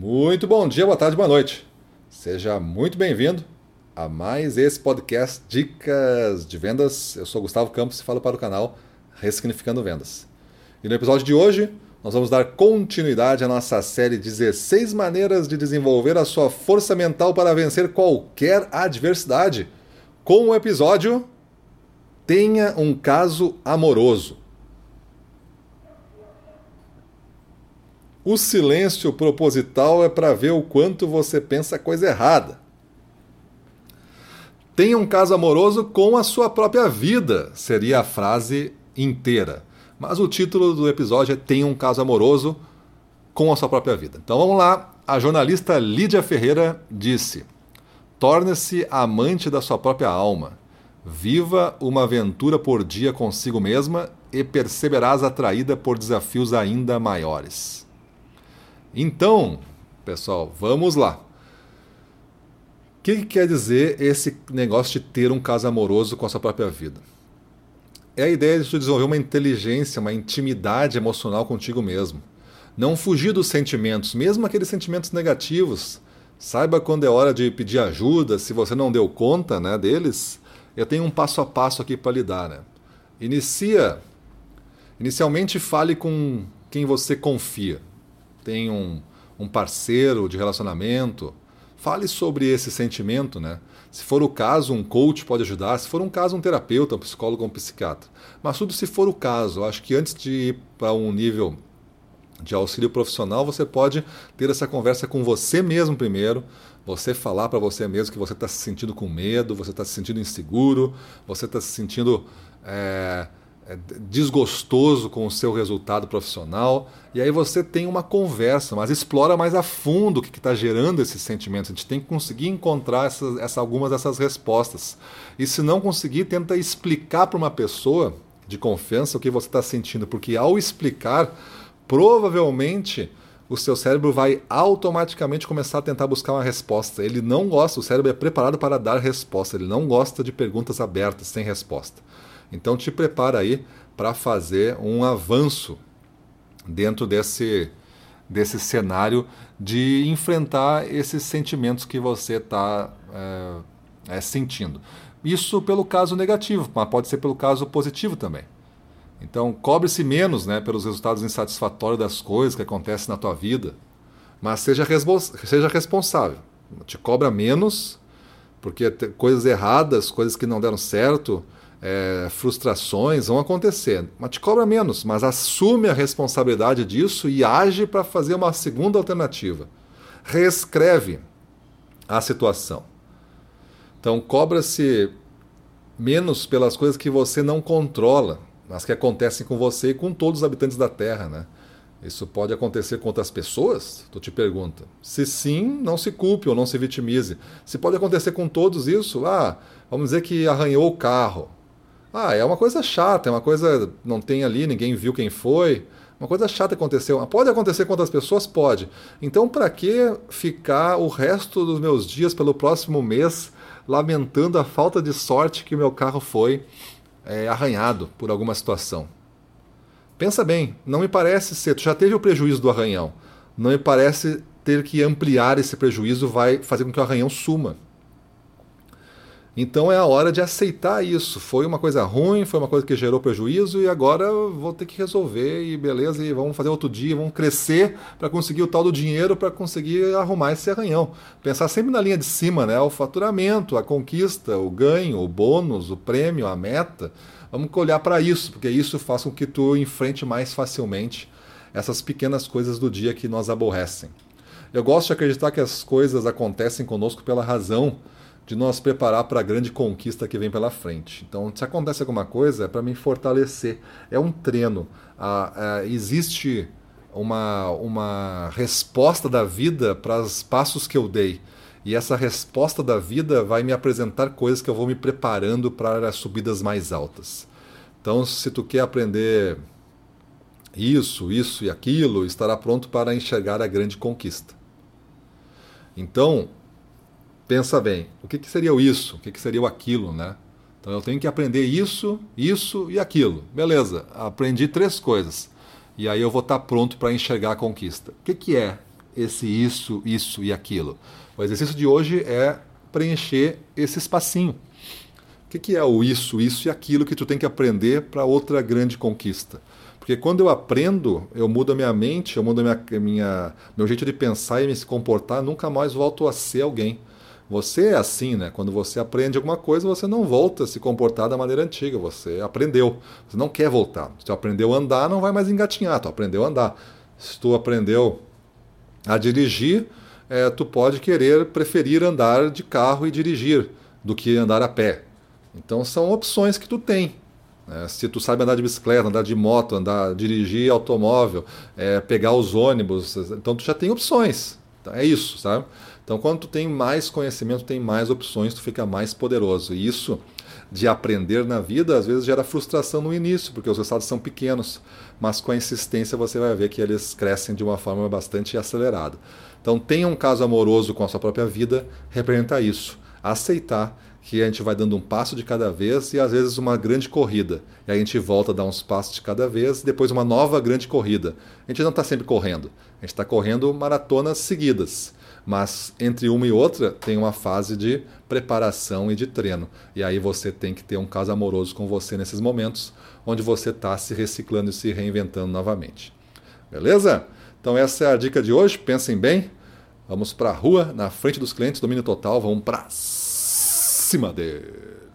Muito bom dia, boa tarde, boa noite. Seja muito bem-vindo a mais esse podcast Dicas de Vendas. Eu sou Gustavo Campos e falo para o canal Ressignificando Vendas. E no episódio de hoje, nós vamos dar continuidade à nossa série 16 maneiras de desenvolver a sua força mental para vencer qualquer adversidade, com o episódio Tenha um caso amoroso. O silêncio proposital é para ver o quanto você pensa coisa errada. Tenha um caso amoroso com a sua própria vida, seria a frase inteira. Mas o título do episódio é Tenha um caso amoroso com a sua própria vida. Então vamos lá. A jornalista Lídia Ferreira disse: Torne-se amante da sua própria alma. Viva uma aventura por dia consigo mesma e perceberás atraída por desafios ainda maiores. Então, pessoal, vamos lá. O que, que quer dizer esse negócio de ter um caso amoroso com a sua própria vida? É a ideia de tu desenvolver uma inteligência, uma intimidade emocional contigo mesmo. Não fugir dos sentimentos, mesmo aqueles sentimentos negativos. Saiba quando é hora de pedir ajuda, se você não deu conta né, deles. Eu tenho um passo a passo aqui para lidar. Né? Inicia. Inicialmente fale com quem você confia tem um, um parceiro de relacionamento, fale sobre esse sentimento, né? Se for o caso, um coach pode ajudar. Se for um caso, um terapeuta, um psicólogo, um psiquiatra. Mas tudo se for o caso. Acho que antes de ir para um nível de auxílio profissional, você pode ter essa conversa com você mesmo primeiro. Você falar para você mesmo que você está se sentindo com medo, você está se sentindo inseguro, você está se sentindo é, desgostoso com o seu resultado profissional, e aí você tem uma conversa, mas explora mais a fundo o que está gerando esses sentimentos. A gente tem que conseguir encontrar essas, essa, algumas dessas respostas. E se não conseguir, tenta explicar para uma pessoa de confiança o que você está sentindo, porque ao explicar, provavelmente o seu cérebro vai automaticamente começar a tentar buscar uma resposta. Ele não gosta, o cérebro é preparado para dar resposta, ele não gosta de perguntas abertas sem resposta. Então te prepara aí para fazer um avanço dentro desse, desse cenário de enfrentar esses sentimentos que você está é, é, sentindo. Isso pelo caso negativo, mas pode ser pelo caso positivo também. Então, cobre-se menos né, pelos resultados insatisfatórios das coisas que acontecem na tua vida, mas seja, seja responsável. Te cobra menos, porque coisas erradas, coisas que não deram certo, é, frustrações vão acontecer, mas te cobra menos, mas assume a responsabilidade disso e age para fazer uma segunda alternativa. Reescreve a situação. Então, cobra-se menos pelas coisas que você não controla, mas que acontecem com você e com todos os habitantes da Terra, né? Isso pode acontecer com outras pessoas? Tu te pergunta. Se sim, não se culpe ou não se vitimize. Se pode acontecer com todos isso, ah, vamos dizer que arranhou o carro. Ah, é uma coisa chata, é uma coisa. Não tem ali, ninguém viu quem foi. Uma coisa chata aconteceu. Pode acontecer com outras pessoas? Pode. Então, para que ficar o resto dos meus dias pelo próximo mês lamentando a falta de sorte que o meu carro foi é, arranhado por alguma situação? Pensa bem, não me parece ser. Tu já teve o prejuízo do arranhão. Não me parece ter que ampliar esse prejuízo vai fazer com que o arranhão suma. Então é a hora de aceitar isso. Foi uma coisa ruim, foi uma coisa que gerou prejuízo e agora vou ter que resolver e beleza, e vamos fazer outro dia, vamos crescer para conseguir o tal do dinheiro para conseguir arrumar esse arranhão. Pensar sempre na linha de cima, né? O faturamento, a conquista, o ganho, o bônus, o prêmio, a meta. Vamos olhar para isso, porque isso faz com que tu enfrente mais facilmente essas pequenas coisas do dia que nos aborrecem. Eu gosto de acreditar que as coisas acontecem conosco pela razão de nos preparar para a grande conquista que vem pela frente. Então, se acontece alguma coisa, é para me fortalecer. É um treino. Ah, ah, existe uma, uma resposta da vida para os passos que eu dei. E essa resposta da vida vai me apresentar coisas que eu vou me preparando para as subidas mais altas. Então, se tu quer aprender isso, isso e aquilo, estará pronto para enxergar a grande conquista. Então, pensa bem, o que, que seria o isso? O que, que seria o aquilo, né? Então eu tenho que aprender isso, isso e aquilo. Beleza, aprendi três coisas. E aí eu vou estar pronto para enxergar a conquista. O que, que é esse isso, isso e aquilo. O exercício de hoje é preencher esse espacinho. O que, que é o isso, isso e aquilo que tu tem que aprender para outra grande conquista? Porque quando eu aprendo, eu mudo a minha mente, eu mudo a minha, minha, meu jeito de pensar e me se comportar, nunca mais volto a ser alguém. Você é assim, né? Quando você aprende alguma coisa, você não volta a se comportar da maneira antiga. Você aprendeu. Você não quer voltar. Se tu aprendeu a andar, não vai mais engatinhar. Tu aprendeu a andar. Se tu aprendeu a dirigir, é, tu pode querer preferir andar de carro e dirigir do que andar a pé. Então são opções que tu tem. Né? Se tu sabe andar de bicicleta, andar de moto, andar, dirigir automóvel, é, pegar os ônibus, então tu já tem opções. Então, é isso, sabe? Então, quando tu tem mais conhecimento, tem mais opções, tu fica mais poderoso. E isso de aprender na vida, às vezes gera frustração no início, porque os resultados são pequenos, mas com a insistência você vai ver que eles crescem de uma forma bastante acelerada. Então, tenha um caso amoroso com a sua própria vida, representa isso. Aceitar que a gente vai dando um passo de cada vez e às vezes uma grande corrida. E a gente volta a dar uns passos de cada vez, e depois uma nova grande corrida. A gente não está sempre correndo, a gente está correndo maratonas seguidas mas entre uma e outra tem uma fase de preparação e de treino. E aí você tem que ter um caso amoroso com você nesses momentos, onde você está se reciclando e se reinventando novamente. Beleza? Então essa é a dica de hoje. Pensem bem. Vamos para a rua, na frente dos clientes, domínio total. Vamos para cima deles.